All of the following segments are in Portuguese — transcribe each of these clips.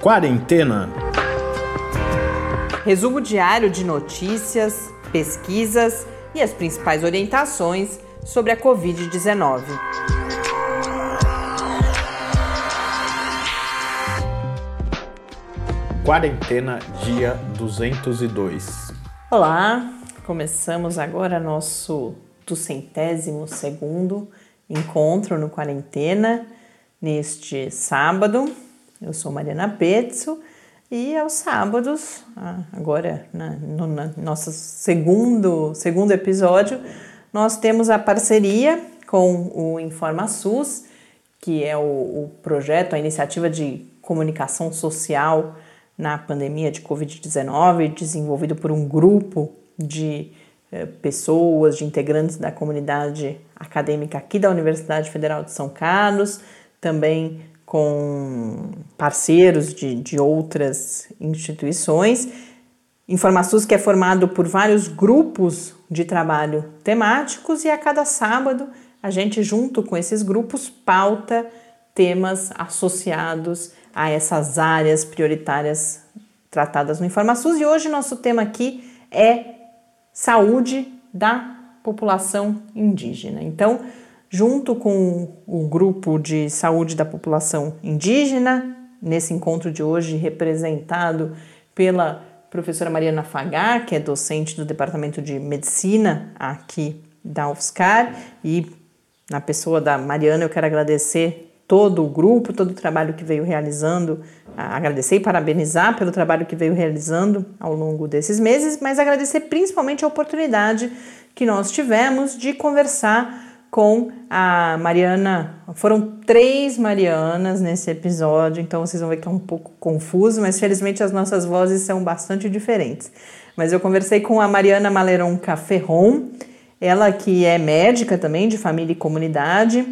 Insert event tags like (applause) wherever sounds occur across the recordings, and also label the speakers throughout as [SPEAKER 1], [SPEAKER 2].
[SPEAKER 1] Quarentena.
[SPEAKER 2] Resumo diário de notícias, pesquisas e as principais orientações sobre a Covid-19.
[SPEAKER 1] Quarentena, dia 202.
[SPEAKER 2] Olá, começamos agora nosso duzentésimo segundo encontro no Quarentena, neste sábado. Eu sou Mariana Pezzo e aos sábados, ah, agora na, no na nosso segundo, segundo episódio, nós temos a parceria com o InformaSUS, que é o, o projeto, a iniciativa de comunicação social na pandemia de Covid-19, desenvolvido por um grupo de eh, pessoas, de integrantes da comunidade acadêmica aqui da Universidade Federal de São Carlos, também com parceiros de, de outras instituições. InformaSUS que é formado por vários grupos de trabalho temáticos e a cada sábado a gente, junto com esses grupos, pauta temas associados a essas áreas prioritárias tratadas no InformaSUS. E hoje nosso tema aqui é saúde da população indígena. Então, junto com o grupo de saúde da população indígena, nesse encontro de hoje representado pela professora Mariana Fagar, que é docente do Departamento de Medicina aqui da UFSCar, e na pessoa da Mariana eu quero agradecer todo o grupo, todo o trabalho que veio realizando, agradecer e parabenizar pelo trabalho que veio realizando ao longo desses meses, mas agradecer principalmente a oportunidade que nós tivemos de conversar com a Mariana. Foram três Marianas nesse episódio, então vocês vão ver que é um pouco confuso, mas felizmente as nossas vozes são bastante diferentes. Mas eu conversei com a Mariana Maleronca Ferron, ela que é médica também de família e comunidade,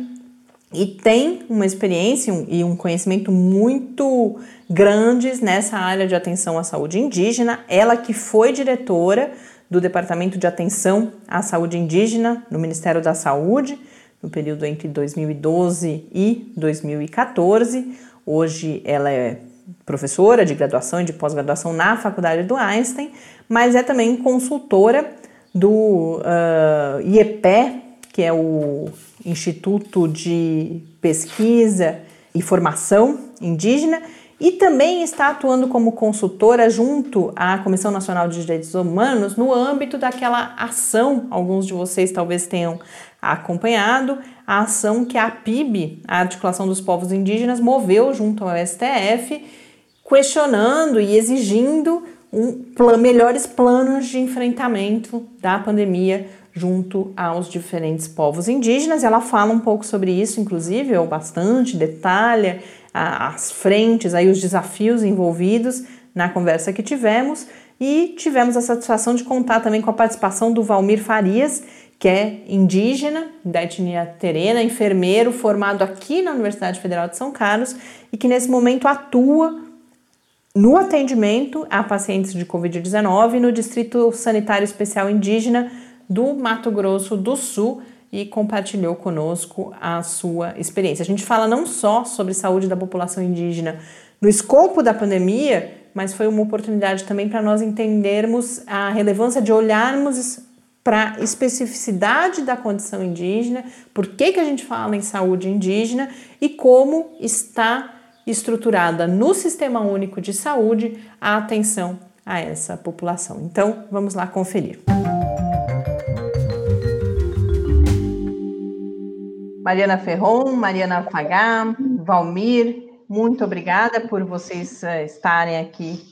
[SPEAKER 2] e tem uma experiência e um conhecimento muito grandes nessa área de atenção à saúde indígena. Ela que foi diretora do Departamento de Atenção à Saúde Indígena no Ministério da Saúde no período entre 2012 e 2014. Hoje ela é professora de graduação e de pós-graduação na Faculdade do Einstein, mas é também consultora do uh, IEPE, que é o Instituto de Pesquisa e Formação Indígena, e também está atuando como consultora junto à Comissão Nacional de Direitos Humanos no âmbito daquela ação, alguns de vocês talvez tenham acompanhado, a ação que a PIB, a Articulação dos Povos Indígenas, moveu junto ao STF, questionando e exigindo um, melhores planos de enfrentamento da pandemia junto aos diferentes povos indígenas. Ela fala um pouco sobre isso, inclusive, ou bastante, detalha as frentes, aí os desafios envolvidos na conversa que tivemos. E tivemos a satisfação de contar também com a participação do Valmir Farias, que é indígena da etnia terena, enfermeiro formado aqui na Universidade Federal de São Carlos e que nesse momento atua no atendimento a pacientes de Covid-19 no Distrito Sanitário Especial Indígena do Mato Grosso do Sul e compartilhou conosco a sua experiência. A gente fala não só sobre saúde da população indígena no escopo da pandemia, mas foi uma oportunidade também para nós entendermos a relevância de olharmos para a especificidade da condição indígena, por que, que a gente fala em saúde indígena e como está estruturada no Sistema Único de Saúde a atenção a essa população. Então, vamos lá conferir. Mariana Ferron, Mariana Fagá, Valmir, muito obrigada por vocês eh, estarem aqui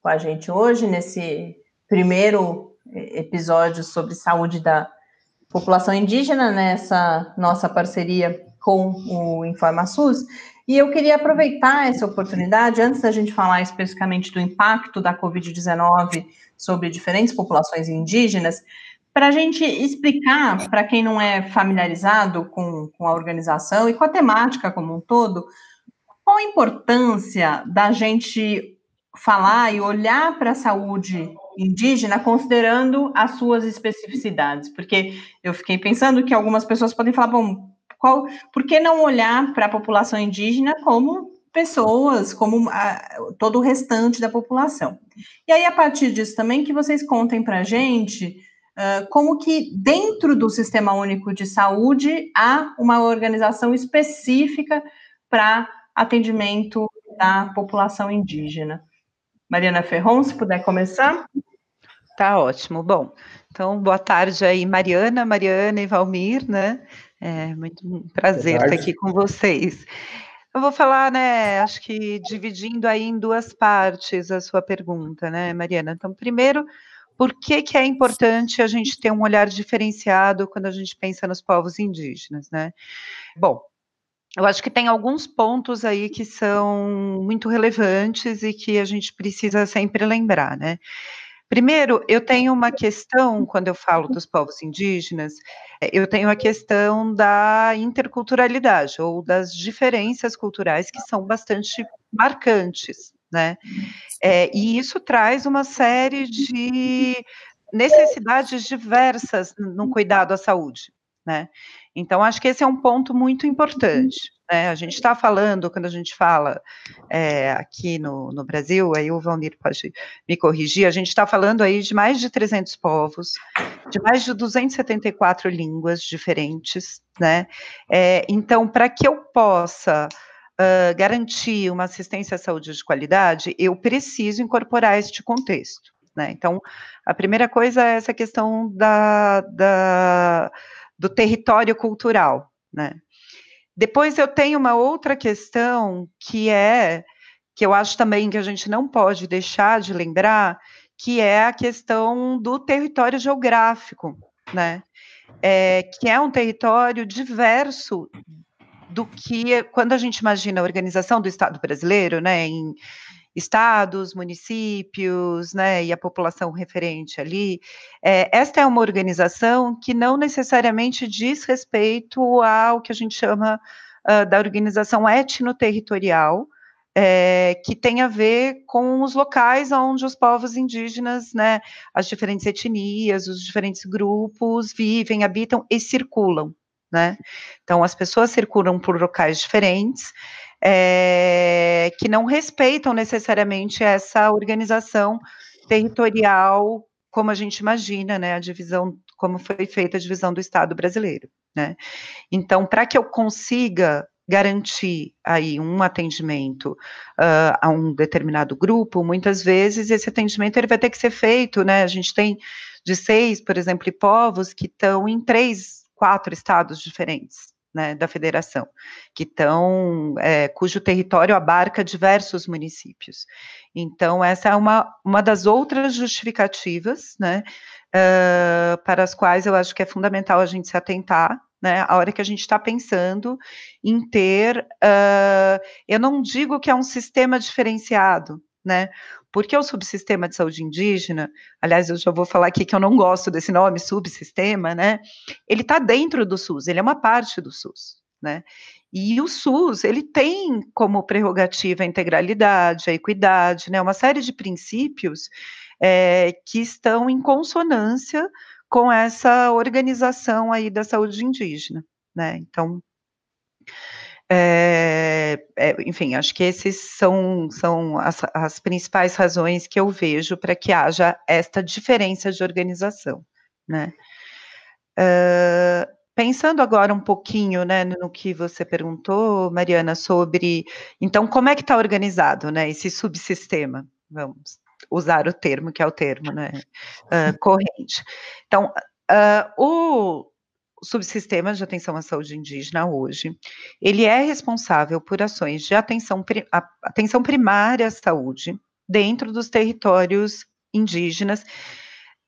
[SPEAKER 2] com a gente hoje nesse primeiro eh, episódio sobre saúde da população indígena, nessa nossa parceria com o InformaSUS. E eu queria aproveitar essa oportunidade, antes da gente falar especificamente do impacto da Covid-19 sobre diferentes populações indígenas, para a gente explicar, para quem não é familiarizado com, com a organização e com a temática como um todo, qual a importância da gente falar e olhar para a saúde indígena considerando as suas especificidades? Porque eu fiquei pensando que algumas pessoas podem falar, bom, qual, por que não olhar para a população indígena como pessoas, como a, todo o restante da população. E aí, a partir disso também, que vocês contem para a gente como que dentro do Sistema Único de Saúde há uma organização específica para atendimento da população indígena. Mariana Ferron, se puder começar.
[SPEAKER 3] Tá ótimo. Bom, então boa tarde aí, Mariana, Mariana e Valmir, né? É muito um prazer estar aqui com vocês. Eu vou falar, né, acho que dividindo aí em duas partes a sua pergunta, né, Mariana? Então, primeiro, por que, que é importante a gente ter um olhar diferenciado quando a gente pensa nos povos indígenas, né? Bom, eu acho que tem alguns pontos aí que são muito relevantes e que a gente precisa sempre lembrar, né? Primeiro, eu tenho uma questão, quando eu falo dos povos indígenas, é, eu tenho a questão da interculturalidade, ou das diferenças culturais que são bastante marcantes, né? É, e isso traz uma série de necessidades diversas no cuidado à saúde, né? Então, acho que esse é um ponto muito importante. Né? A gente está falando, quando a gente fala é, aqui no, no Brasil, aí o Valmir pode me corrigir, a gente está falando aí de mais de 300 povos, de mais de 274 línguas diferentes, né? É, então, para que eu possa garantir uma assistência à saúde de qualidade, eu preciso incorporar este contexto. Né? Então, a primeira coisa é essa questão da, da do território cultural, né? Depois eu tenho uma outra questão que é que eu acho também que a gente não pode deixar de lembrar, que é a questão do território geográfico, né? É, que é um território diverso do que quando a gente imagina a organização do Estado brasileiro, né, em estados, municípios, né, e a população referente ali. É, esta é uma organização que não necessariamente diz respeito ao que a gente chama uh, da organização etnoterritorial, é, que tem a ver com os locais onde os povos indígenas, né, as diferentes etnias, os diferentes grupos vivem, habitam e circulam, né? Então, as pessoas circulam por locais diferentes, é, que não respeitam necessariamente essa organização territorial, como a gente imagina, né, a divisão, como foi feita a divisão do Estado brasileiro, né. Então, para que eu consiga garantir aí um atendimento uh, a um determinado grupo, muitas vezes esse atendimento ele vai ter que ser feito, né, a gente tem de seis, por exemplo, povos que estão em três, quatro estados diferentes, né, da federação, que estão, é, cujo território abarca diversos municípios. Então, essa é uma, uma das outras justificativas, né, uh, para as quais eu acho que é fundamental a gente se atentar, né, a hora que a gente está pensando em ter, uh, eu não digo que é um sistema diferenciado, né, porque o subsistema de saúde indígena, aliás, eu já vou falar aqui que eu não gosto desse nome, subsistema, né? Ele está dentro do SUS, ele é uma parte do SUS, né? E o SUS, ele tem como prerrogativa a integralidade, a equidade, né? Uma série de princípios é, que estão em consonância com essa organização aí da saúde indígena, né? Então, é, é, enfim, acho que esses são, são as, as principais razões que eu vejo para que haja esta diferença de organização, né? Uh, pensando agora um pouquinho, né, no que você perguntou, Mariana, sobre, então, como é que está organizado, né, esse subsistema, vamos usar o termo, que é o termo, né, uh, corrente. Então, uh, o, o subsistema de atenção à saúde indígena hoje, ele é responsável por ações de atenção, atenção primária à saúde dentro dos territórios indígenas,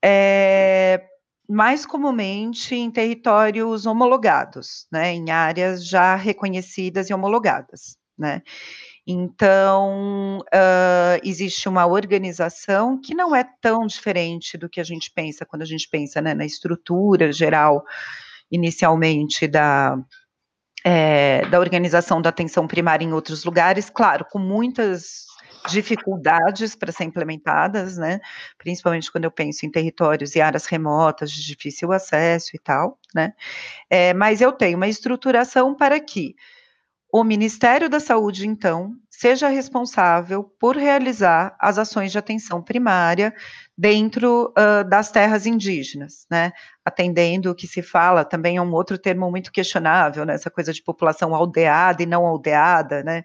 [SPEAKER 3] é, mais comumente em territórios homologados, né, em áreas já reconhecidas e homologadas, né. Então, uh, existe uma organização que não é tão diferente do que a gente pensa quando a gente pensa né, na estrutura geral inicialmente da, é, da organização da atenção primária em outros lugares, claro, com muitas dificuldades para ser implementadas, né, principalmente quando eu penso em territórios e áreas remotas de difícil acesso e tal, né, é, mas eu tenho uma estruturação para que o Ministério da Saúde, então, seja responsável por realizar as ações de atenção primária dentro uh, das terras indígenas, né? Atendendo o que se fala, também é um outro termo muito questionável, né? Essa coisa de população aldeada e não aldeada, né?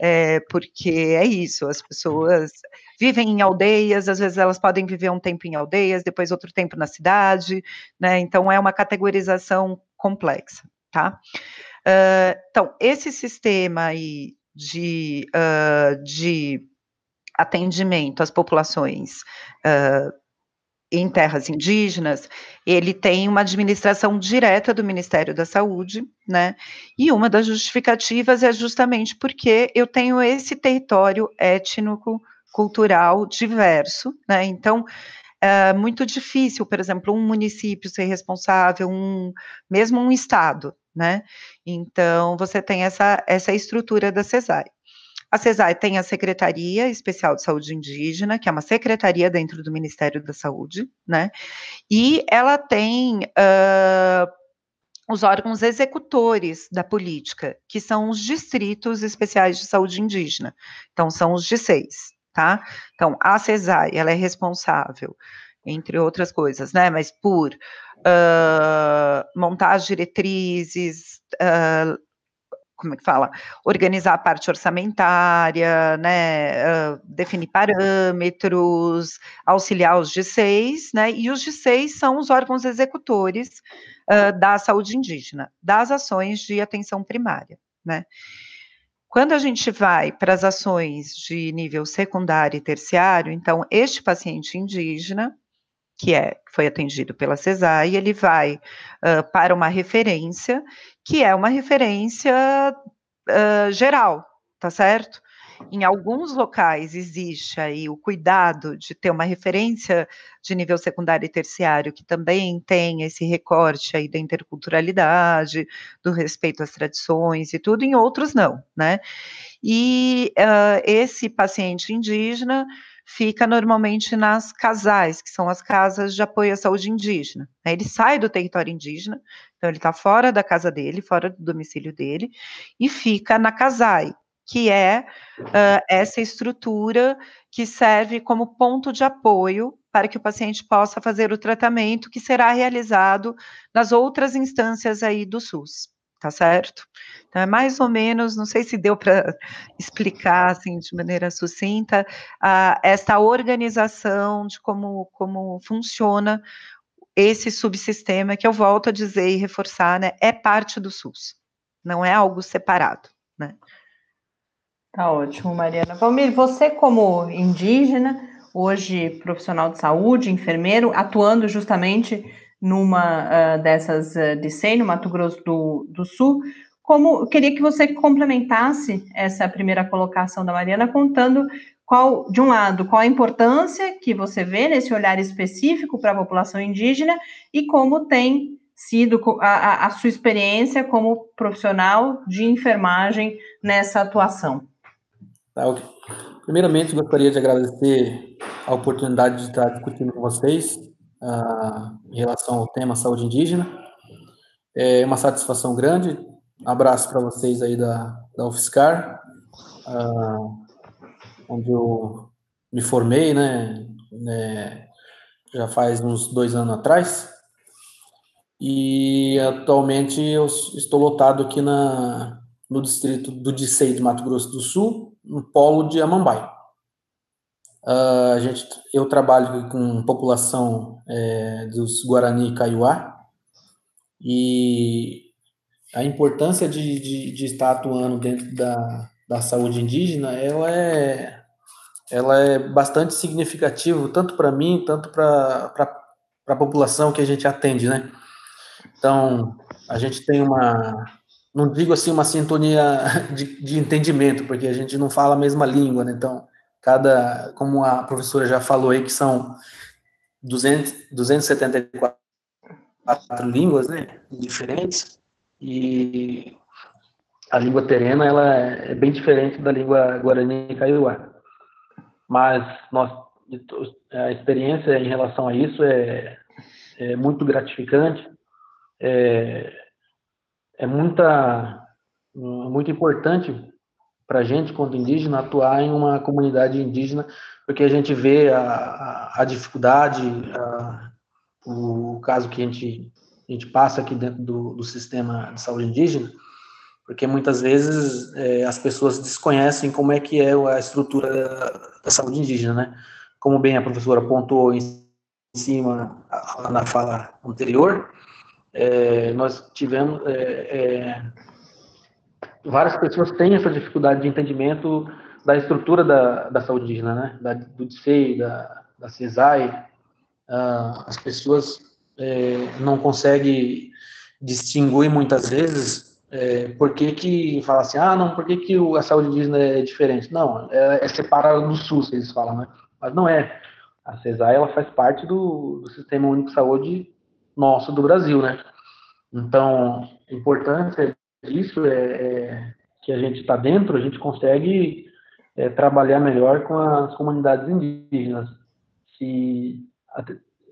[SPEAKER 3] É, porque é isso, as pessoas vivem em aldeias, às vezes elas podem viver um tempo em aldeias, depois outro tempo na cidade, né? Então é uma categorização complexa, tá? Uh, então, esse sistema aí de, uh, de atendimento às populações uh, em terras indígenas, ele tem uma administração direta do Ministério da Saúde, né? E uma das justificativas é justamente porque eu tenho esse território étnico cultural diverso, né? Então, é muito difícil, por exemplo, um município ser responsável, um, mesmo um estado, né? Então, você tem essa, essa estrutura da CESAI. A CESAI tem a Secretaria Especial de Saúde Indígena, que é uma secretaria dentro do Ministério da Saúde, né? E ela tem uh, os órgãos executores da política, que são os distritos especiais de saúde indígena. Então, são os de seis, tá? Então, a CESAI, ela é responsável, entre outras coisas, né? Mas por uh, montar as diretrizes, uh, como é que fala? Organizar a parte orçamentária, né, uh, definir parâmetros, auxiliar os G6, né, e os G6 são os órgãos executores da saúde indígena, das ações de atenção primária, né. Quando a gente vai para as ações de nível secundário e terciário, então, este paciente indígena, que é foi atendido pela CESAI, ele vai uh, para uma referência, que é uma referência uh, geral, tá certo? Em alguns locais existe aí o cuidado de ter uma referência de nível secundário e terciário que também tem esse recorte aí da interculturalidade, do respeito às tradições e tudo, em outros não, né? E uh, esse paciente indígena fica normalmente nas casais, que são as casas de apoio à saúde indígena. Né? Ele sai do território indígena, então ele está fora da casa dele, fora do domicílio dele, e fica na casai, que é uh, essa estrutura que serve como ponto de apoio para que o paciente possa fazer o tratamento que será realizado nas outras instâncias aí do SUS tá certo? Então, é mais ou menos, não sei se deu para explicar, assim, de maneira sucinta, uh, esta organização de como, como funciona esse subsistema, que eu volto a dizer e reforçar, né, é parte do SUS, não é algo separado, né?
[SPEAKER 2] Tá ótimo, Mariana. Valmir, você como indígena, hoje profissional de saúde, enfermeiro, atuando justamente numa uh, dessas uh, de SEI, no Mato Grosso do, do Sul. Como queria que você complementasse essa primeira colocação da Mariana, contando qual, de um lado, qual a importância que você vê nesse olhar específico para a população indígena e como tem sido a, a, sua experiência como profissional de enfermagem nessa atuação.
[SPEAKER 4] Tá. Primeiramente, gostaria de agradecer a oportunidade de estar discutindo com vocês em relação ao tema saúde indígena. É uma satisfação grande. Abraço para vocês aí da, da UFSCar, uh, onde eu me formei, né, né, já faz uns dois anos atrás. E atualmente eu estou lotado aqui na, no distrito do Dicei de Mato Grosso do Sul, no polo de Amambai. Uh, a gente, eu trabalho com população é, dos Guarani Kaiowá e a importância de, de, de, estar atuando dentro da, da saúde indígena, ela é, ela é bastante significativa, tanto para mim, tanto para a população que a gente atende, né? Então, a gente tem uma, não digo assim uma sintonia (laughs) de, de entendimento, porque a gente não fala a mesma língua, né? Então, cada, como a professora já falou aí, que são 200, 274 línguas, né, diferentes, e a língua terena, ela é bem diferente da língua guarani e kaiowá. Mas nós, a experiência em relação a isso é, é muito gratificante, é, é muita, muito importante para a gente, quanto indígena, atuar em uma comunidade indígena, porque a gente vê a, a, a dificuldade, a, o caso que a gente, a gente passa aqui dentro do, do sistema de saúde indígena, porque muitas vezes é, as pessoas desconhecem como é que é a estrutura da, saúde indígena, né? Como bem a professora pontuou em cima na fala anterior, é, nós tivemos é, é, várias pessoas têm essa dificuldade de entendimento da estrutura da, da saúde indígena, né? Da, do DSEI, da, da CESAI. Ah, as pessoas é, não conseguem distinguir muitas vezes é, por que que fala assim, ah, não, por que que a saúde indígena é diferente? Não, é, é separada do SUS, eles falam, né? Mas não é. A CESAI, ela faz parte do, do Sistema Único de Saúde nosso do Brasil, né? Então, a importância disso é, é que a gente está dentro, a gente consegue é, trabalhar melhor com as comunidades indígenas. Se,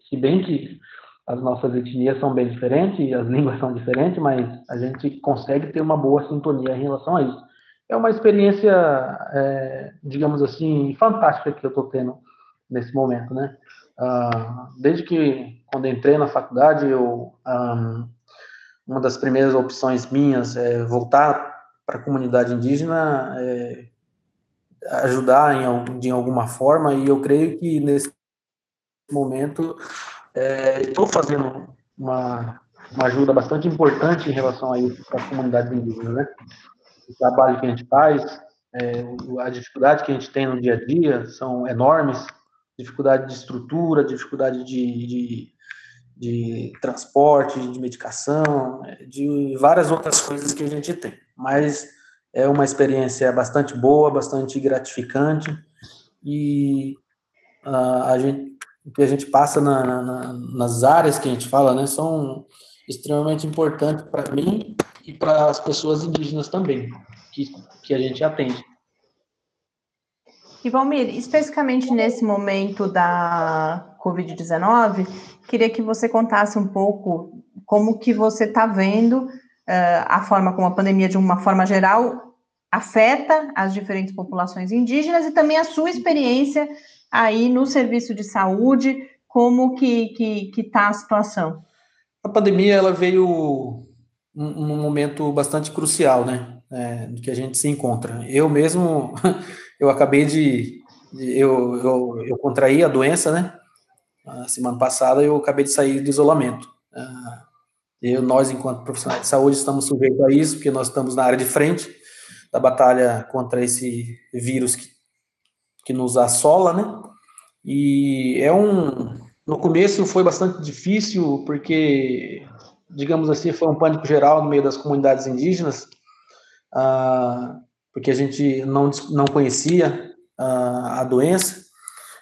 [SPEAKER 4] se bem que as nossas etnias são bem diferentes, as (laughs) línguas são diferentes, mas a gente consegue ter uma boa sintonia em relação a isso. É uma experiência, é, digamos assim, fantástica que eu estou tendo nesse momento, né? Ah, desde que, quando entrei na faculdade, eu, ah, uma das primeiras opções minhas é voltar para a comunidade indígena, é, ajudar em, de alguma forma, e eu creio que nesse momento é, estou fazendo uma, uma ajuda bastante importante em relação a isso para a comunidade indígena, né? O trabalho que a gente faz, é, a dificuldade que a gente tem no dia a dia são enormes, dificuldade de estrutura, dificuldade de, de, de transporte, de medicação, de várias outras coisas que a gente tem. Mas é uma experiência bastante boa, bastante gratificante e uh, a gente, o que a gente passa na, na, nas áreas que a gente fala, né, são extremamente importantes para mim e para as pessoas indígenas também, que, que a gente atende.
[SPEAKER 2] E Valmir, especificamente nesse momento da Covid-19, queria que você contasse um pouco como que você está vendo a forma como a pandemia, de uma forma geral, afeta as diferentes populações indígenas e também a sua experiência aí no serviço de saúde, como que que está a situação?
[SPEAKER 4] A pandemia ela veio num momento bastante crucial, né, é, que a gente se encontra. Eu mesmo (laughs) eu acabei de. Eu, eu, eu contraí a doença, né? A semana passada eu acabei de sair do isolamento. Ah, eu, nós, enquanto profissionais de saúde, estamos sujeitos a isso, porque nós estamos na área de frente da batalha contra esse vírus que, que nos assola, né? E é um. No começo foi bastante difícil, porque, digamos assim, foi um pânico geral no meio das comunidades indígenas. Ah, porque a gente não, não conhecia a, a doença,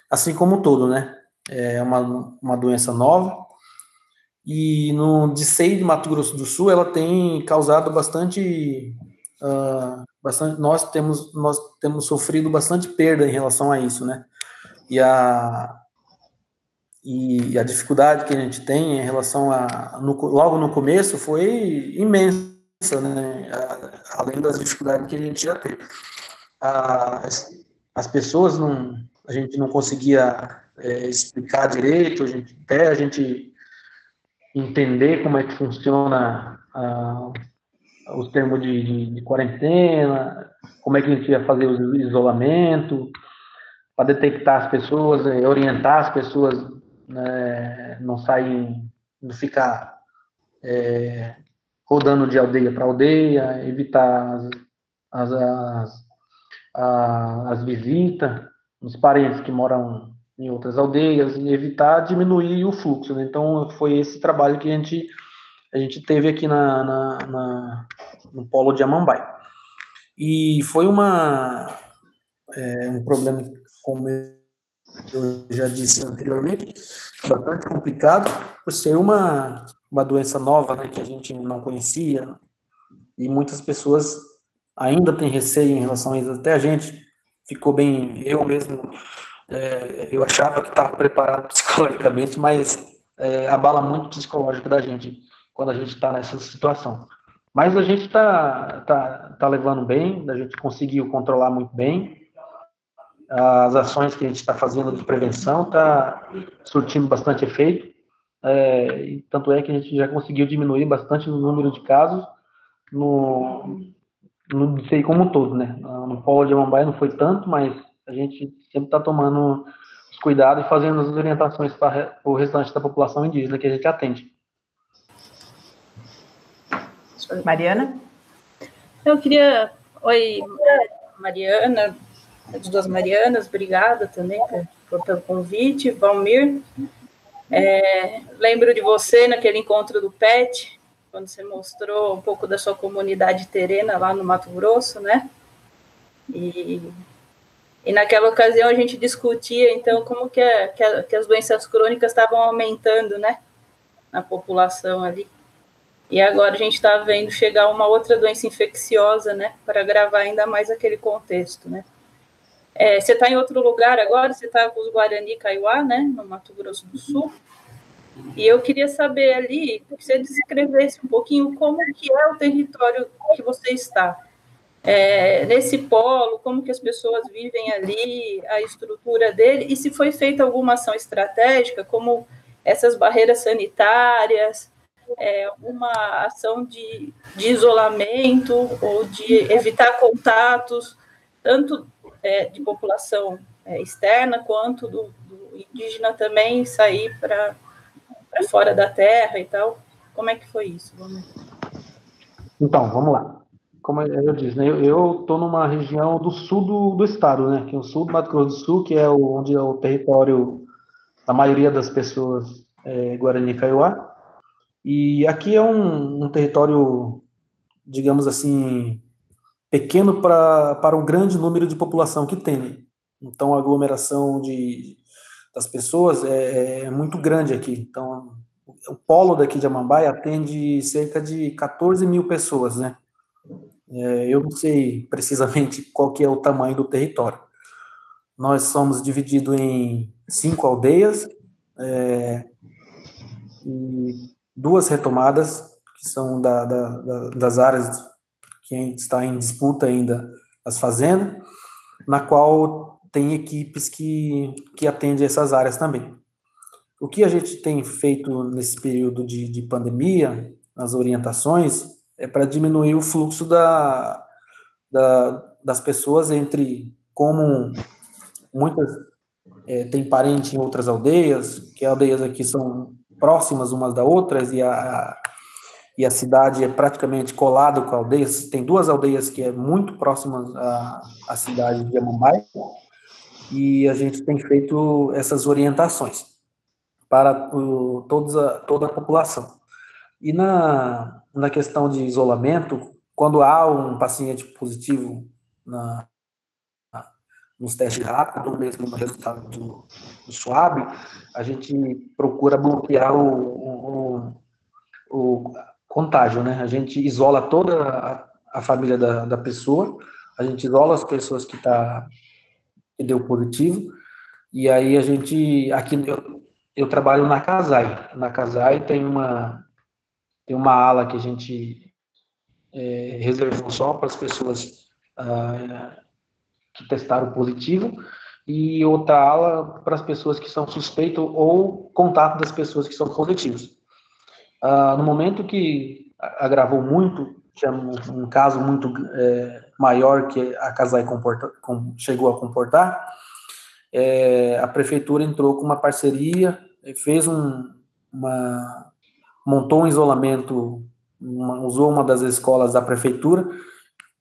[SPEAKER 4] assim como todo, né? É uma, uma doença nova. E no DICEI de Mato Grosso do Sul, ela tem causado bastante, uh, bastante nós temos nós temos sofrido bastante perda em relação a isso, né? E a e a dificuldade que a gente tem em relação a no, logo no começo foi imensa né? além das dificuldades que a gente já teve. As, as pessoas não, a gente não conseguia é, explicar direito, a gente, até a gente entender como é que funciona a, os termos de, de, de, quarentena, como é que a gente ia fazer o isolamento, para detectar as pessoas, é, orientar as pessoas, né, não sair, não ficar é, rodando de aldeia para aldeia, evitar as, as, as, as visitas dos parentes que moram em outras aldeias e evitar diminuir o fluxo. Né? Então, foi esse trabalho que a gente, a gente teve aqui na, na, na no polo de Amambai. E foi uma, é, um problema, como eu já disse anteriormente, bastante complicado, por ser uma, uma doença nova, né, que a gente não conhecia, e muitas pessoas ainda têm receio em relação a isso. Até a gente ficou bem, eu mesmo, é, eu achava que estava preparado (laughs) psicologicamente, mas é, abala muito o psicológico da gente quando a gente está nessa situação. Mas a gente está tá, tá levando bem, a gente conseguiu controlar muito bem. As ações que a gente está fazendo de prevenção está surtindo bastante efeito. É, tanto é que a gente já conseguiu diminuir bastante o número de casos no, no sei como um todo, né? No polo de Amambaia não foi tanto, mas a gente sempre está tomando os cuidados e fazendo as orientações para o restante da população indígena que a gente atende.
[SPEAKER 2] Mariana?
[SPEAKER 5] Eu queria. Oi, Mariana, as duas Marianas, obrigada também por, pelo convite. Valmir, é, lembro de você naquele encontro do PET, quando você mostrou um pouco da sua comunidade terena lá no Mato Grosso, né? E, e naquela ocasião a gente discutia, então, como que, é, que, a, que as doenças crônicas estavam aumentando, né? Na população ali. E agora a gente está vendo chegar uma outra doença infecciosa, né? Para agravar ainda mais aquele contexto, né? É, você está em outro lugar agora, você está com os Guarani Kaiowá, né? No Mato Grosso do Sul. E eu queria saber ali, que você descrevesse um pouquinho como que é o território que você está. É, nesse polo, como que as pessoas vivem ali, a estrutura dele, e se foi feita alguma ação estratégica, como essas barreiras sanitárias, é, uma ação de, de, isolamento ou de evitar contatos, tanto é, de população é, externa quanto do, do, indígena também sair para fora da terra e tal. Como é que foi isso? Vamos...
[SPEAKER 4] Então, vamos lá. Como eu disse, né, eu estou numa região do sul do, do, estado, né, que é o sul do Mato Grosso do Sul, que é o, onde é o território da maioria das pessoas é, Guarani Kaiowá, e aqui é um, um território, digamos assim, pequeno para um grande número de população que tem. Então, a aglomeração de, das pessoas é, é muito grande aqui. Então, o polo daqui de Amambai atende cerca de 14 mil pessoas, né? É, eu não sei precisamente (laughs) qual que é o tamanho do território. Nós somos divididos em cinco aldeias, é, e duas retomadas, que são da, da, da, das áreas que está em disputa ainda, as fazendas, na qual tem equipes que, que atendem essas áreas também. O que a gente tem feito nesse período de, de pandemia, nas orientações, é para diminuir o fluxo da, da, das pessoas entre como muitas é, têm parente em outras aldeias, que aldeias aqui são próximas umas da outras e a, e a cidade é praticamente colada com a aldeia. Tem duas aldeias que é muito próximas à, à cidade de Amambai e a gente tem feito essas orientações para o, todos a, toda a população. E na, na questão de isolamento, quando há um paciente positivo na, nos testes rápidos, mesmo no resultado do, do SWAB, a gente procura bloquear o, o, o, contágio, né? A gente isola toda a, a família da, da, pessoa, a gente isola as pessoas que, tá, que deu positivo, e aí a gente, aqui eu, eu trabalho na Casai, na Casai tem uma, tem uma ala que a gente é, reservou só para as pessoas ah, que testaram positivo e outra ala para as pessoas que são suspeitas ou contato das pessoas que são positivas. Ah, no momento que agravou muito, tinha um, um caso muito é, maior que a Casai chegou a comportar, é, a prefeitura entrou com uma parceria, fez um, uma, montou um isolamento, uma, usou uma das escolas da prefeitura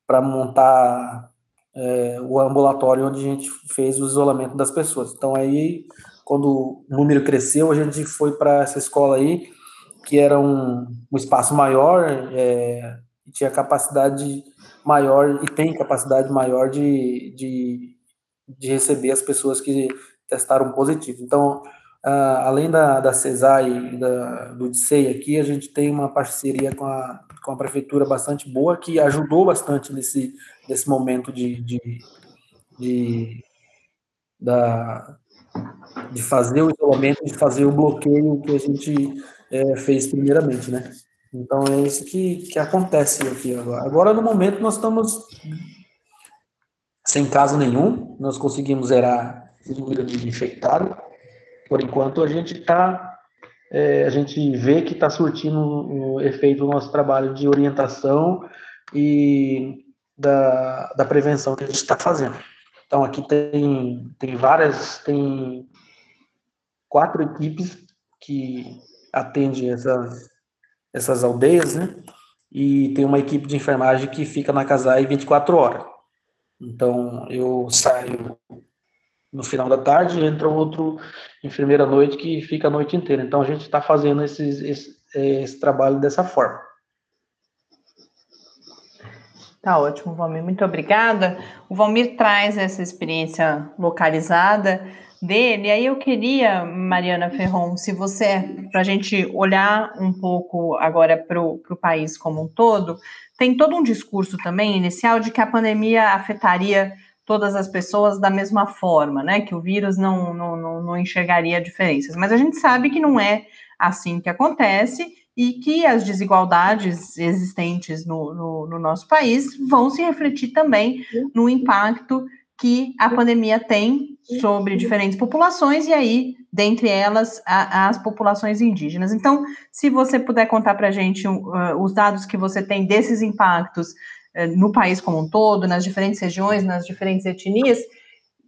[SPEAKER 4] para montar é, o ambulatório onde a gente fez o isolamento das pessoas. Então aí, quando o número cresceu, a gente foi para essa escola aí, que era um, um espaço maior, é, tinha capacidade maior e tem capacidade maior de, de, de receber as pessoas que testaram positivo. Então, Uh, além da, da CESAI e da, do DICEI aqui, a gente tem uma parceria com a, com a prefeitura bastante boa, que ajudou bastante nesse, nesse momento de, de, de, da, de fazer o isolamento, de fazer o bloqueio que a gente é, fez primeiramente, né? Então é isso que, que acontece aqui agora. Agora, no momento, nós estamos sem caso nenhum, nós conseguimos zerar o número de infectados. Por enquanto, a gente está, é, a gente vê que está surtindo um efeito no nosso trabalho de orientação e da, da prevenção que a gente está fazendo. Então, aqui tem, tem várias, tem quatro equipes que atendem essas, essas aldeias, né? E tem uma equipe de enfermagem que fica na Casai 24 horas. Então, eu saio no final da tarde, entra outro enfermeiro à noite que fica a noite inteira. Então, a gente está fazendo esse, esse trabalho dessa forma.
[SPEAKER 2] Tá ótimo, Valmir. Muito obrigada. O Valmir traz essa experiência localizada dele. Aí eu queria, Mariana Ferron, se você, para a gente olhar um pouco agora para o país como um todo, tem todo um discurso também inicial de que a pandemia afetaria todas as pessoas da mesma forma, né? Que o vírus não, não, não, não enxergaria diferenças. Mas a gente sabe que não é assim que acontece e que as desigualdades existentes no, no, no, nosso país vão se refletir também no impacto que a pandemia tem sobre diferentes populações e aí, dentre elas, a, as populações indígenas. Então, se você puder contar para a gente uh, os dados que você tem desses impactos no país como um todo, nas diferentes regiões, nas diferentes etnias,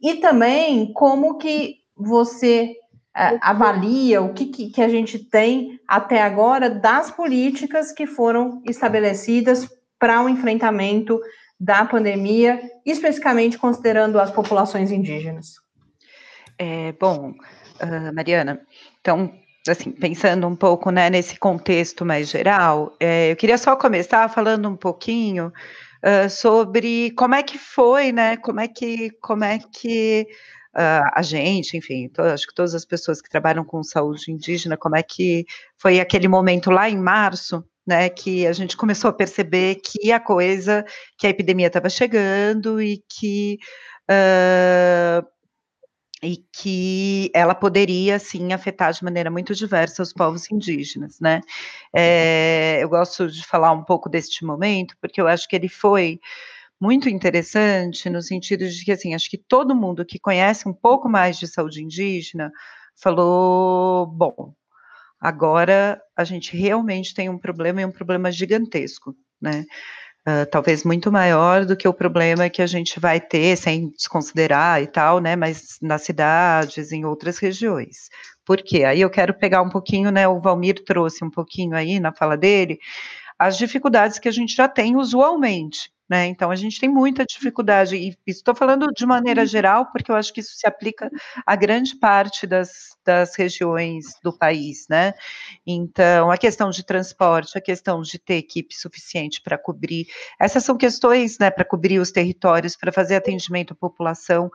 [SPEAKER 2] e também como que você uh, avalia o que, que, a gente tem até agora das políticas que foram estabelecidas para o enfrentamento da pandemia, especificamente considerando as populações indígenas?
[SPEAKER 3] É, bom, uh, Mariana, então, assim, pensando um pouco né, nesse contexto mais geral, é, eu queria só começar falando um pouquinho uh, sobre como é que foi, né? Como é que, como é que uh, a gente, enfim, to, acho que todas as pessoas que trabalham com saúde indígena, como é que foi aquele momento lá em março, né, que a gente começou a perceber que a coisa, que a epidemia estava chegando e que uh, e que ela poderia, sim, afetar de maneira muito diversa os povos indígenas, né? É, eu gosto de falar um pouco deste momento, porque eu acho que ele foi muito interessante no sentido de que, assim, acho que todo mundo que conhece um pouco mais de saúde indígena falou, bom, Agora a gente realmente tem um problema e um problema gigantesco, né? Uh, talvez muito maior do que o problema que a gente vai ter, sem desconsiderar e tal, né? Mas nas cidades, em outras regiões. Por quê? Aí eu quero pegar um pouquinho, né? O Valmir trouxe um pouquinho aí na fala dele, as dificuldades que a gente já tem usualmente, né? Então, a gente tem muita dificuldade, e estou falando de maneira geral, porque eu acho que isso se aplica a grande parte das, das regiões do país, né? Então, a questão de transporte, a questão de ter equipe suficiente para cobrir, essas são questões, né, para cobrir os territórios, para fazer atendimento à população,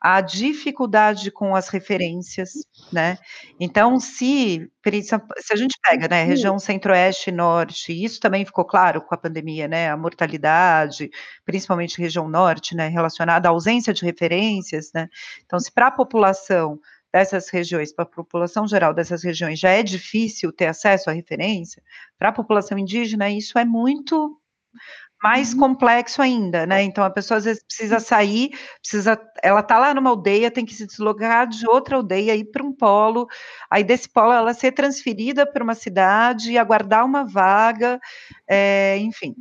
[SPEAKER 3] a dificuldade com as referências, né? Então, se, se a gente pega, né, região centro-oeste e norte, isso também ficou claro com a pandemia, né, a mortalidade, principalmente região norte, né, relacionada à ausência de referências, né? Então, se para a população dessas regiões, para a população geral dessas regiões, já é difícil ter acesso à referência, para a população indígena, isso é muito mais uhum. complexo ainda, né? Então a pessoa às vezes precisa sair, precisa, ela tá lá numa aldeia, tem que se deslocar de outra aldeia ir para um polo, aí desse polo ela ser transferida para uma cidade, aguardar uma vaga, é, enfim.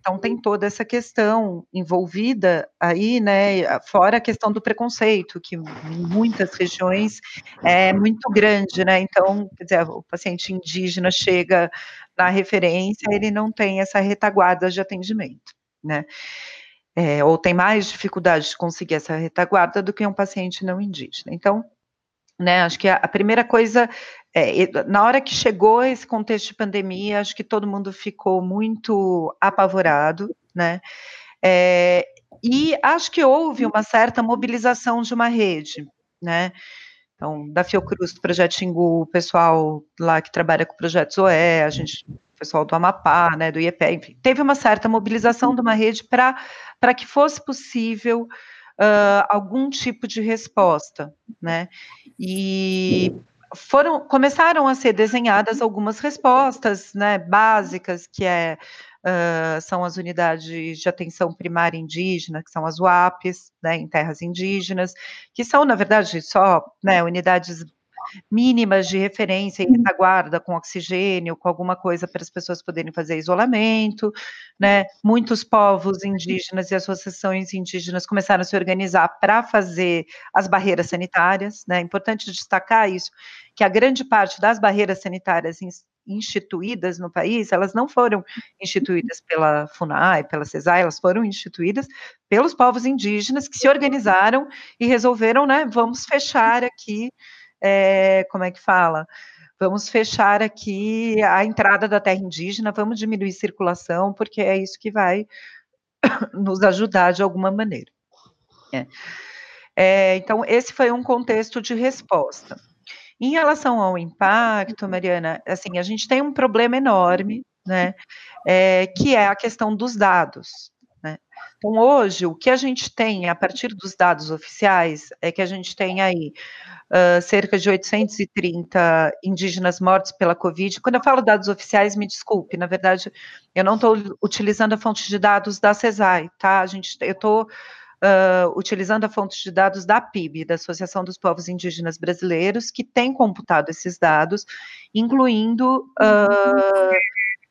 [SPEAKER 3] Então tem toda essa questão envolvida aí, né? Fora a questão do preconceito, que em muitas regiões é muito grande, né? Então, quer dizer, o paciente indígena chega na referência, ele não tem essa retaguarda de atendimento, né? É, ou tem mais dificuldade de conseguir essa retaguarda do que um paciente não indígena. Então, né, acho que a, primeira coisa, é, na hora que chegou esse contexto de pandemia, acho que todo mundo ficou muito apavorado, né? É, e acho que houve uma certa mobilização de uma rede, né? Então, da Fiocruz, do Projeto Xingu, o pessoal lá que trabalha com projetos OE, a gente, o pessoal do Amapá, né, do IEPE, enfim, teve uma certa mobilização de uma rede para que fosse possível uh, algum tipo de resposta, né, e foram começaram a ser desenhadas algumas respostas, né, básicas, que é uh, são as unidades de atenção primária indígena, que são as UAPs, né, em terras indígenas, que são na verdade só, né, unidades mínimas de referência e retaguarda com oxigênio, com alguma coisa para as pessoas poderem fazer isolamento, né? Muitos povos indígenas e associações indígenas começaram a se organizar para fazer as barreiras sanitárias, né? É importante destacar isso, que a grande parte das barreiras sanitárias instituídas no país, elas não foram instituídas pela FUNAI, pela CESAI, elas foram instituídas pelos povos indígenas que se organizaram e resolveram, né, vamos fechar aqui é, como é que fala? Vamos fechar aqui a entrada da terra indígena, vamos diminuir circulação, porque é isso que vai (coughs) nos ajudar de alguma maneira. É. É, então, esse foi um contexto de resposta. Em relação ao impacto, Mariana, assim, a gente tem um problema enorme, né, é, que é a questão dos dados. Então, hoje, o que a gente tem a partir dos dados oficiais é que a gente tem aí uh, cerca de 830 indígenas mortos pela Covid. Quando eu falo dados oficiais, me desculpe, na verdade, eu não estou utilizando a fonte de dados da CESAI, tá? A gente, eu estou uh, utilizando a fonte de dados da PIB, da Associação dos Povos Indígenas Brasileiros, que tem computado esses dados, incluindo uh,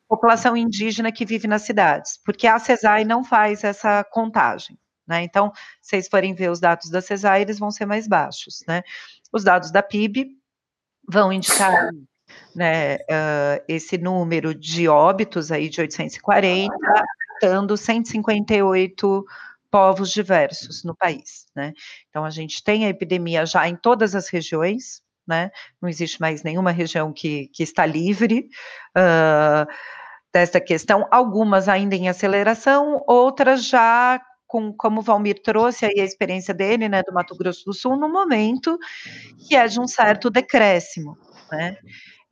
[SPEAKER 3] população indígena que vive nas cidades, porque a CESAI não faz essa contagem. Né? Então, se vocês forem ver os dados da CESAI, eles vão ser mais baixos. Né? Os dados da PIB vão indicar né, uh, esse número de óbitos aí de 840, dando 158 povos diversos no país, né? Então a gente tem a epidemia já em todas as regiões, né? Não existe mais nenhuma região que, que está livre uh, dessa questão. Algumas ainda em aceleração, outras já com, como o Valmir trouxe aí a experiência dele, né, do Mato Grosso do Sul, no momento que é de um certo decréscimo, né?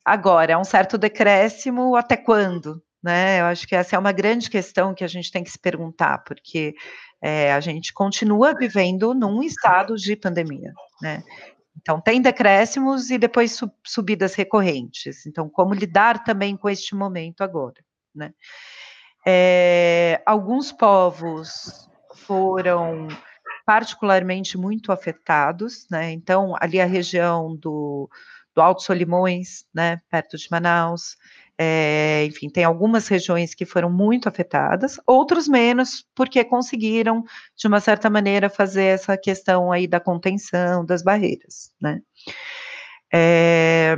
[SPEAKER 3] Agora, é um certo decréscimo até quando? Né? Eu acho que essa é uma grande questão que a gente tem que se perguntar, porque é, a gente continua vivendo num estado de pandemia, né? Então, tem decréscimos e depois subidas recorrentes. Então, como lidar também com este momento agora, né? É, alguns povos foram particularmente muito afetados, né? Então, ali a região do, do Alto Solimões, né, perto de Manaus, é, enfim, tem algumas regiões que foram muito afetadas, outros menos, porque conseguiram, de uma certa maneira, fazer essa questão aí da contenção das barreiras, né? É,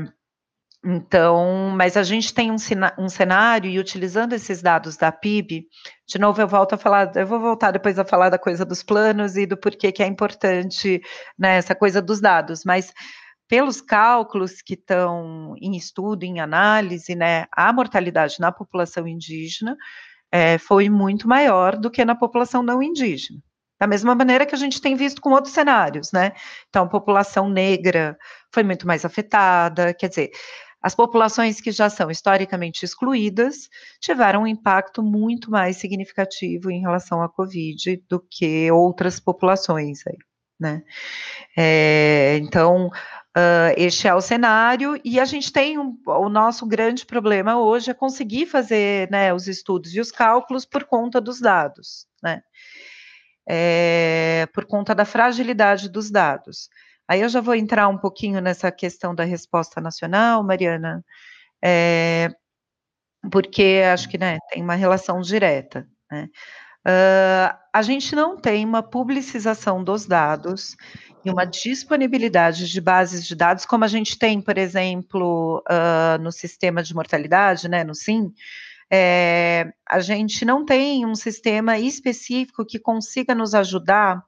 [SPEAKER 3] então, mas a gente tem um, um, cenário, e utilizando esses dados da PIB, de novo eu volto a falar, eu vou voltar depois a falar da coisa dos planos e do porquê que é importante né, essa coisa dos dados, mas pelos cálculos que estão em estudo, em análise, né, a mortalidade na população indígena é, foi muito maior do que na população não indígena. Da mesma maneira que a gente tem visto com outros cenários, né? Então, a população negra foi muito mais afetada, quer dizer, as populações que já são historicamente excluídas tiveram um impacto muito mais significativo em relação à Covid do que outras populações aí, né? É, então, uh, este é o cenário, e a gente tem um, o nosso grande problema hoje é conseguir fazer né, os estudos e os cálculos por conta dos dados, né? É, por conta da fragilidade dos dados. Aí eu já vou entrar um pouquinho nessa questão da resposta nacional, Mariana, é, porque acho que né, tem uma relação direta. Né? Uh, a gente não tem uma publicização dos dados e uma disponibilidade de bases de dados, como a gente tem, por exemplo, uh, no sistema de mortalidade, né, no SIM, é, a gente não tem um sistema específico que consiga nos ajudar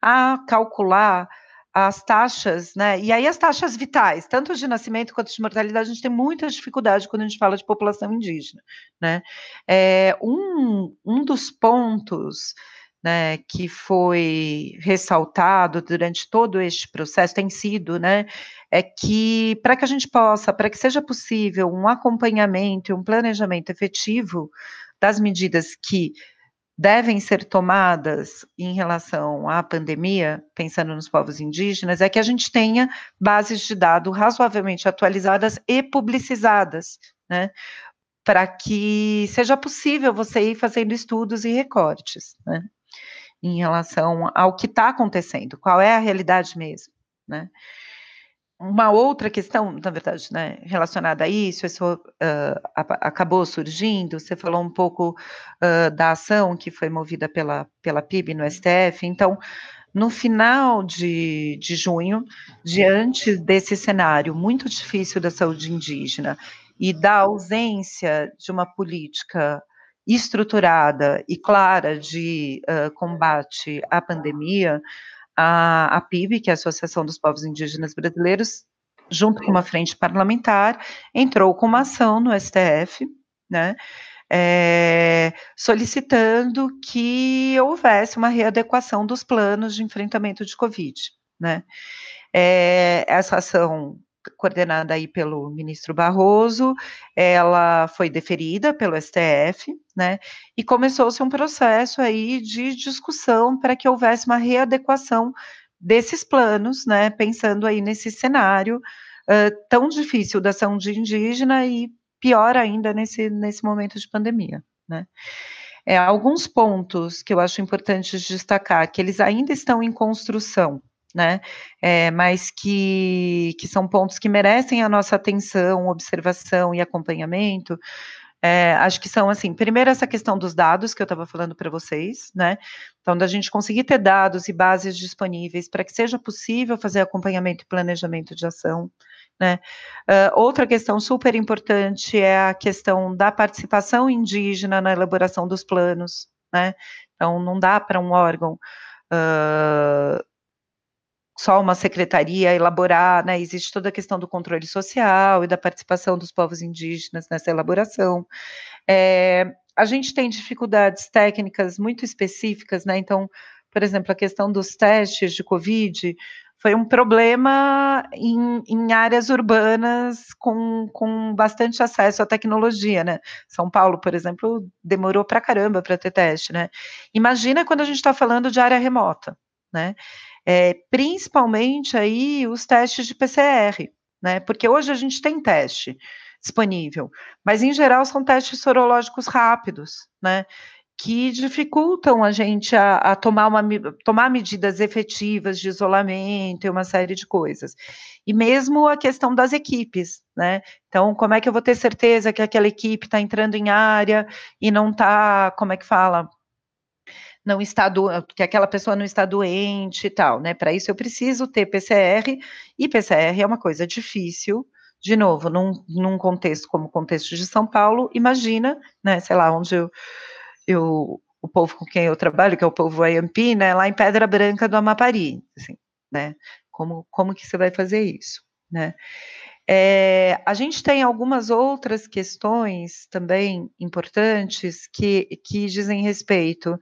[SPEAKER 3] a calcular as taxas, né? E aí as taxas vitais, tanto de nascimento quanto de mortalidade, a gente tem muita dificuldade quando a gente fala de população indígena, né? É, um, um dos pontos né, que foi ressaltado durante todo este processo tem sido, né, é que para que a gente possa, para que seja possível um acompanhamento e um planejamento efetivo das medidas que devem ser tomadas em relação à pandemia, pensando nos povos indígenas, é que a gente tenha bases de dados razoavelmente atualizadas e publicizadas, né? Para que seja possível você ir fazendo estudos e recortes, né? Em relação ao que está acontecendo, qual é a realidade mesmo, né? Uma outra questão, na verdade, né, relacionada a isso, isso uh, acabou surgindo, você falou um pouco uh, da ação que foi movida pela, pela PIB no STF, então, no final de, de junho, diante desse cenário muito difícil da saúde indígena e da ausência de uma política estruturada e clara de uh, combate à pandemia, a, a PIB, que é a Associação dos Povos Indígenas Brasileiros, junto com uma frente parlamentar, entrou com uma ação no STF, né, é, solicitando que houvesse uma readequação dos planos de enfrentamento de Covid, né. É, essa ação coordenada aí pelo ministro Barroso, ela foi deferida pelo STF, né, e começou-se um processo aí de discussão para que houvesse uma readequação desses planos, né, pensando aí nesse cenário uh, tão difícil da saúde indígena e pior ainda nesse, nesse momento de pandemia, né. É, alguns pontos que eu acho importantes destacar, que eles ainda estão em construção, né? É, mas que, que são pontos que merecem a nossa atenção, observação e acompanhamento. É, acho que são assim, primeiro essa questão dos dados que eu estava falando para vocês, né? Então, da gente conseguir ter dados e bases disponíveis para que seja possível fazer acompanhamento e planejamento de ação. Né? Uh, outra questão super importante é a questão da participação indígena na elaboração dos planos, né? Então, não dá para um órgão uh, só uma secretaria elaborar, né? Existe toda a questão do controle social e da participação dos povos indígenas nessa elaboração. É, a gente tem dificuldades técnicas muito específicas, né? Então, por exemplo, a questão dos testes de Covid foi um problema em, em áreas urbanas com, com bastante acesso à tecnologia, né? São Paulo, por exemplo, demorou para caramba para ter teste, né? Imagina quando a gente está falando de área remota, né? É, principalmente aí os testes de PCR, né? Porque hoje a gente tem teste disponível, mas em geral são testes sorológicos rápidos, né? Que dificultam a gente a, a tomar, uma, tomar medidas efetivas de isolamento e uma série de coisas. E mesmo a questão das equipes, né? Então, como é que eu vou ter certeza que aquela equipe está entrando em área e não está, como é que fala, não está do, que aquela pessoa não está doente e tal, né? Para isso eu preciso ter PCR e PCR é uma coisa difícil. De novo, num, num contexto como o contexto de São Paulo, imagina, né? Sei lá, onde eu, eu o povo com quem eu trabalho, que é o povo Ayampi, né? Lá em Pedra Branca do Amapari, assim, né? Como como que você vai fazer isso, né? É, a gente tem algumas outras questões também importantes que, que dizem respeito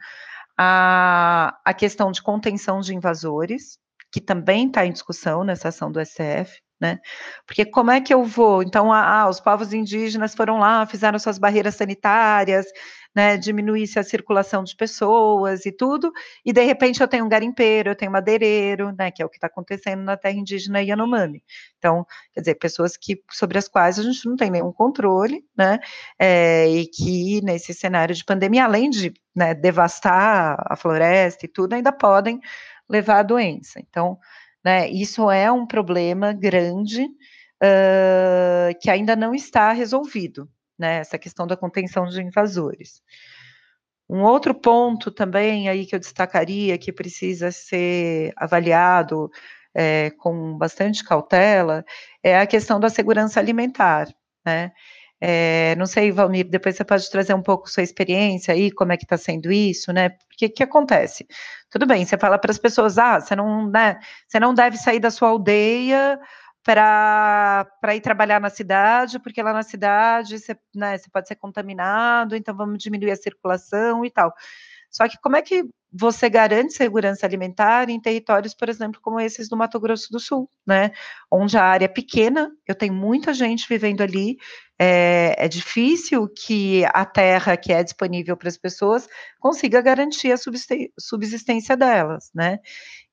[SPEAKER 3] a, a questão de contenção de invasores, que também está em discussão nessa ação do STF, né? Porque como é que eu vou? Então, ah, os povos indígenas foram lá, fizeram suas barreiras sanitárias, né, diminuísse a circulação de pessoas e tudo, e de repente eu tenho um garimpeiro, eu tenho um madeireiro, né, que é o que está acontecendo na terra indígena Yanomami. Então, quer dizer, pessoas que, sobre as quais a gente não tem nenhum controle, né, é, e que nesse cenário de pandemia, além de né, devastar a floresta e tudo, ainda podem levar a doença. Então, né, isso é um problema grande uh, que ainda não está resolvido, né, essa questão da contenção de invasores. Um outro ponto também aí que eu destacaria que precisa ser avaliado é, com bastante cautela é a questão da segurança alimentar, né? É, não sei, Valmir, depois você pode trazer um pouco sua experiência aí, como é que está sendo isso, né? Porque o que acontece? Tudo bem, você fala para as pessoas, ah, você não, né, você não deve sair da sua aldeia para ir trabalhar na cidade, porque lá na cidade você, né, você pode ser contaminado, então vamos diminuir a circulação e tal. Só que como é que você garante segurança alimentar em territórios, por exemplo, como esses do Mato Grosso do Sul, né? Onde a área é pequena, eu tenho muita gente vivendo ali, é, é difícil que a terra que é disponível para as pessoas consiga garantir a subsistência delas, né?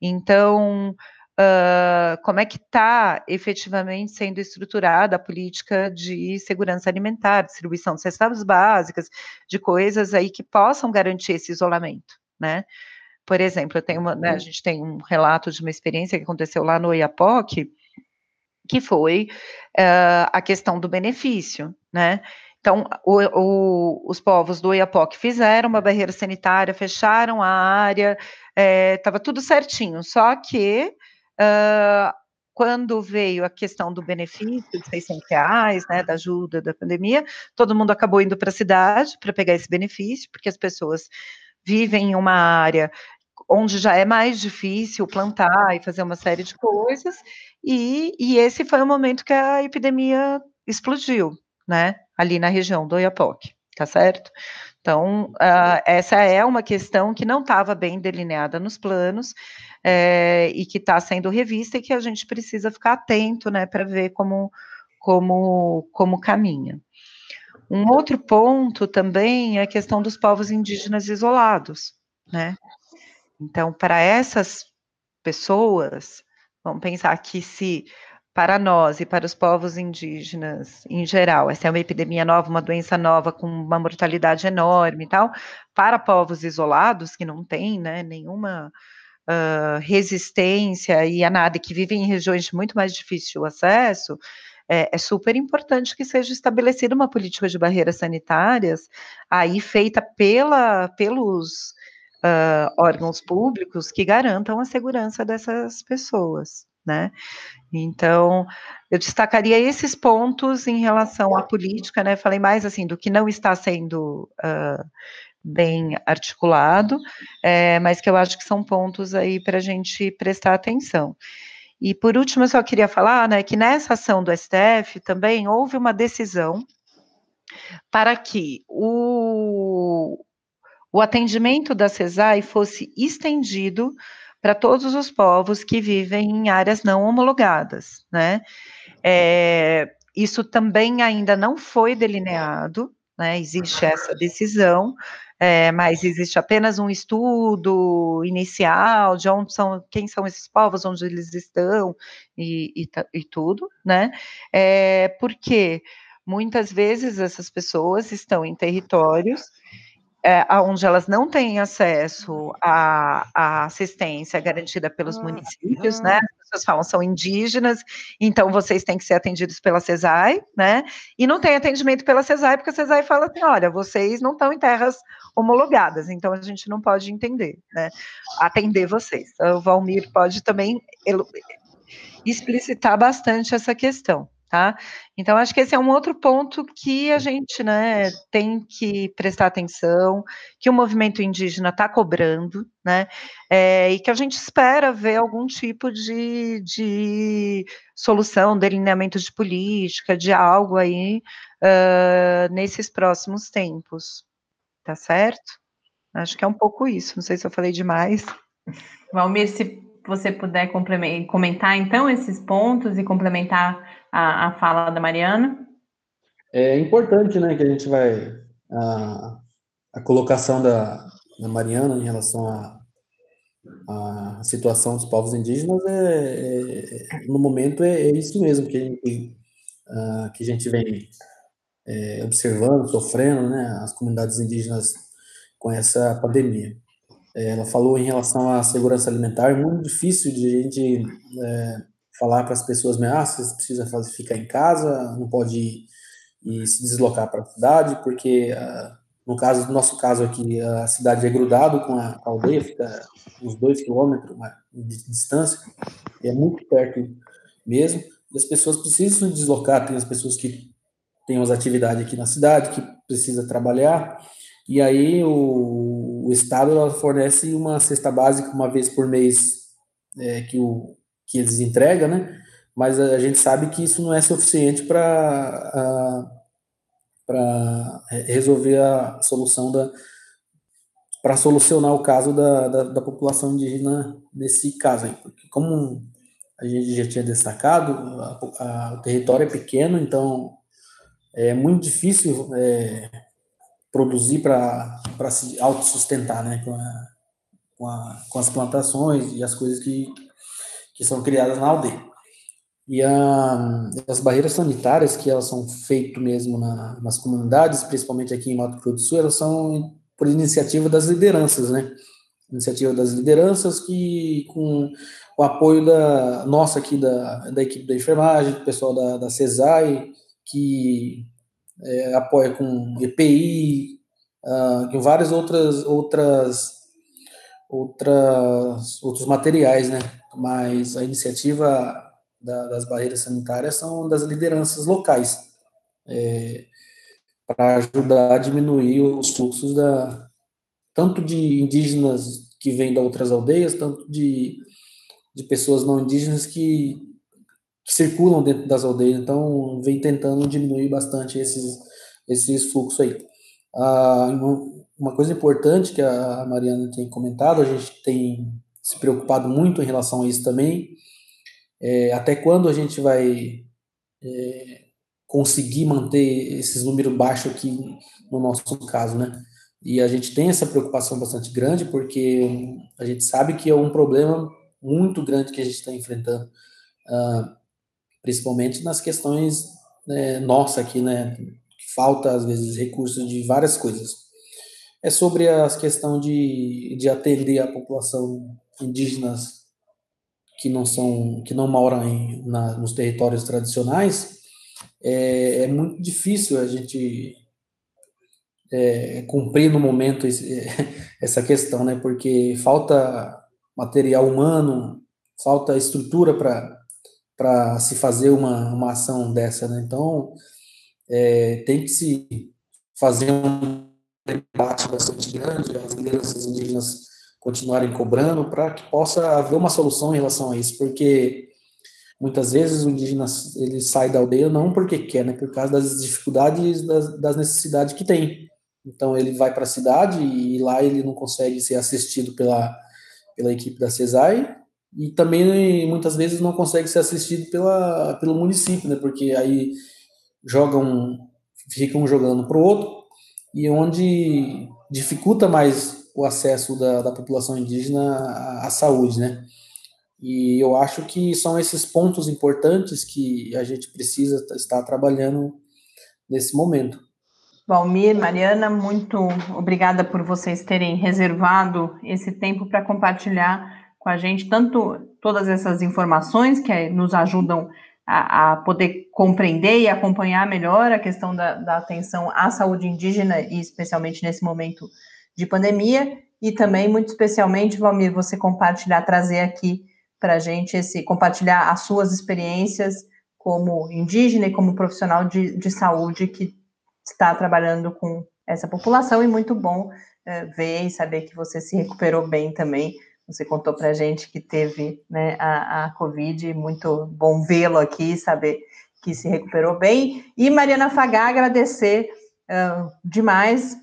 [SPEAKER 3] Então, Uh, como é que está efetivamente sendo estruturada a política de segurança alimentar, distribuição de cestas básicas, de coisas aí que possam garantir esse isolamento, né? Por exemplo, uma, né, a gente tem um relato de uma experiência que aconteceu lá no Oiapoque, que foi uh, a questão do benefício, né? Então, o, o, os povos do Oiapoque fizeram uma barreira sanitária, fecharam a área, estava é, tudo certinho, só que uh, quando veio a questão do benefício de 600 reais, né, da ajuda da pandemia, todo mundo acabou indo para a cidade para pegar esse benefício, porque as pessoas vivem em uma área onde já é mais difícil plantar e fazer uma série de coisas, e, e esse foi o momento que a epidemia explodiu, né, ali na região do Oiapoque, tá certo? Então, uh, essa é uma questão que não estava bem delineada nos planos é, e que está sendo revista e que a gente precisa ficar atento, né, para ver como, como, como caminha. Um outro ponto também é a questão dos povos indígenas isolados, né? Então, para essas pessoas, vamos pensar que se para nós e para os povos indígenas em geral, essa é uma epidemia nova, uma doença nova com uma mortalidade enorme e tal, para povos isolados que não têm, né, nenhuma uh, resistência e a nada, que vivem em regiões de muito mais difícil acesso, é, é, super importante que seja estabelecida uma política de barreiras sanitárias, aí feita pela, pelos uh, órgãos públicos que garantam a segurança dessas pessoas, né? Então, eu destacaria esses pontos em relação à política, né? Falei mais assim do que não está sendo uh, bem articulado, é, mas que eu acho que são pontos aí para a gente prestar atenção. E por último, eu só queria falar, né, que nessa ação do STF também houve uma decisão para que o, o atendimento da CESAI fosse estendido para todos os povos que vivem em áreas não homologadas, né? É, isso também ainda não foi delineado, né? Existe essa decisão, é, mas existe apenas um estudo inicial de onde são, quem são esses povos, onde eles estão e, e, e tudo, né? É, porque muitas vezes essas pessoas estão em territórios é, onde elas não têm acesso à, à, assistência garantida pelos municípios, né? As pessoas falam são indígenas, então vocês têm que ser atendidos pela CESAI, né? E não tem atendimento pela CESAI, porque a CESAI fala assim: olha, vocês não estão em terras homologadas, então a gente não pode entender, né? Atender vocês. O Valmir pode também explicitar bastante essa questão tá? Então, acho que esse é um outro ponto que a gente, né, tem que prestar atenção, que o movimento indígena está cobrando, né, é, e que a gente espera ver algum tipo de, de solução, delineamento de política, de algo aí, uh, nesses próximos tempos, tá certo? Acho que é um pouco isso, não sei se eu falei demais.
[SPEAKER 2] Valmir, se você puder comentar então esses pontos e complementar a, a fala da Mariana.
[SPEAKER 4] É importante, né, que a gente vai a, a colocação da, da Mariana em relação à a, a, situação dos povos indígenas é, é no momento é, é, isso mesmo que a gente, uh, que a gente vem é, observando, sofrendo, né, as comunidades indígenas com essa pandemia. É, ela falou em relação à segurança alimentar, é muito difícil de a gente é, falar para as pessoas, ah, você precisa fazer, ficar em casa, não pode ir, ir se deslocar para a cidade, porque uh, no caso, no nosso caso aqui, a cidade é grudado com a, a aldeia, fica uns dois quilômetros de distância, é muito perto mesmo, e as pessoas precisam se deslocar, tem as pessoas que têm as atividades aqui na cidade, que precisa trabalhar, e aí o, o Estado fornece uma cesta básica uma vez por mês é, que o que eles entregam, né? Mas a gente sabe que isso não é suficiente para resolver a solução da para solucionar o caso da, da, da, população indígena nesse caso aí. Porque como a gente já tinha destacado, a, a, o território é pequeno, então é muito difícil é, produzir para se autossustentar, né, com, a, com, a, com, as plantações e as coisas que, que são criadas na aldeia. E a, as barreiras sanitárias que elas são feitas mesmo na, nas comunidades, principalmente aqui em Mato Grosso do Sul, elas são por iniciativa das lideranças, né? Iniciativa das lideranças que, com o apoio da nossa aqui, da, da equipe da enfermagem, do pessoal da, da CESAI, que é, apoia com EPI, uh, ah, com várias outras, outras, outras, outros materiais, né? Mas a iniciativa da, das barreiras sanitárias são das lideranças locais, é, para ajudar a diminuir os fluxos da, tanto de indígenas que vêm de outras aldeias, tanto de, de pessoas não indígenas que, que circulam dentro das aldeias. Então, vem tentando diminuir bastante esses, esses fluxos aí. Ah, uma coisa importante que a Mariana tem comentado, a gente tem se preocupado muito em relação a isso também, é, até quando a gente vai é, conseguir manter esses números baixos aqui no nosso caso, né? E a gente tem essa preocupação bastante grande porque a gente sabe que é um problema muito grande que a gente está enfrentando, uh, principalmente nas questões né, nossa aqui, né? Falta às vezes recursos de várias coisas. É sobre a questão de, de atender a população indígenas que não são que não moram em, na, nos territórios tradicionais é, é, muito difícil a gente é, cumprir no momento esse, (laughs) essa questão né porque falta material humano falta estrutura para para se fazer uma, uma ação dessa né então é, tem que se fazer um debate bastante grande as lideranças indígenas continuarem cobrando para que possa haver uma solução em relação a isso, porque muitas vezes o indígena ele sai da aldeia não porque quer, né, por causa das dificuldades, das, das necessidades que tem. Então ele vai para a cidade e lá ele não consegue ser assistido pela, pela equipe da CESAI e também muitas vezes não consegue ser assistido pela, pelo município, né, porque aí jogam, ficam jogando para o outro e onde dificulta mais o acesso da, da população indígena à, à, saúde, né? E eu acho que são esses pontos importantes que a gente precisa estar trabalhando nesse momento.
[SPEAKER 2] Valmir, Mariana, muito obrigada por vocês terem reservado esse tempo para compartilhar com a gente tanto todas essas informações que nos ajudam a, a, poder compreender e acompanhar melhor a questão da, da atenção à saúde indígena e especialmente nesse momento de pandemia e também, muito especialmente, Valmir, você compartilhar, trazer aqui para a gente esse, compartilhar as suas experiências como indígena e como profissional de, de saúde que está trabalhando com essa população e muito bom é, ver e saber que você se recuperou bem também. Você contou para a gente que teve né, a, a Covid, muito bom vê-lo aqui, saber que se recuperou bem. E Mariana Fagá, agradecer uh, demais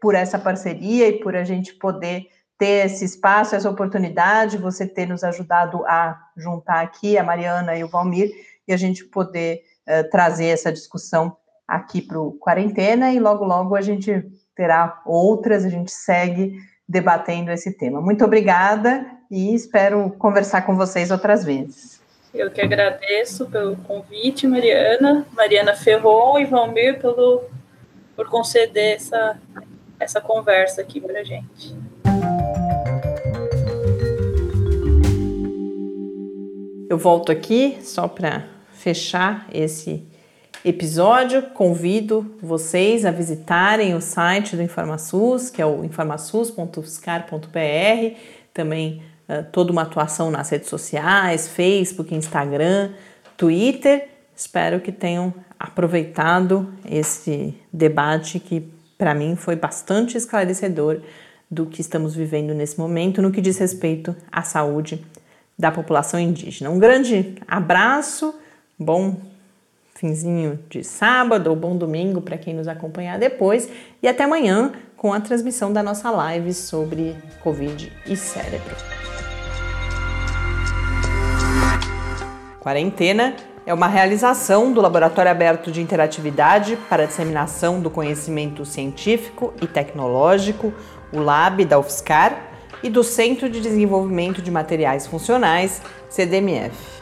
[SPEAKER 2] por essa parceria e por a gente poder ter esse espaço, essa oportunidade, você ter nos ajudado a juntar aqui a Mariana e o Valmir e a gente poder uh, trazer essa discussão aqui para o Quarentena e logo, logo a gente terá outras, a gente segue debatendo esse tema. Muito obrigada e espero conversar com vocês outras vezes.
[SPEAKER 5] Eu que agradeço pelo convite, Mariana, Mariana Ferron e Valmir pelo, por conceder essa essa conversa aqui para gente.
[SPEAKER 2] Eu volto aqui só para fechar esse episódio. Convido vocês a visitarem o site do InformaSUS, que é o informasus.fiscar.br. Também uh, toda uma atuação nas redes sociais, Facebook, Instagram, Twitter. Espero que tenham aproveitado esse debate que para mim foi bastante esclarecedor do que estamos vivendo nesse momento no que diz respeito à saúde da população indígena. Um grande abraço, bom finzinho de sábado ou bom domingo para quem nos acompanhar depois. E até amanhã com a transmissão da nossa live sobre Covid e cérebro. Quarentena é uma realização do Laboratório Aberto de Interatividade para a Disseminação do Conhecimento Científico e Tecnológico, o LAB da UFSCar, e do Centro de Desenvolvimento de Materiais Funcionais, CDMF.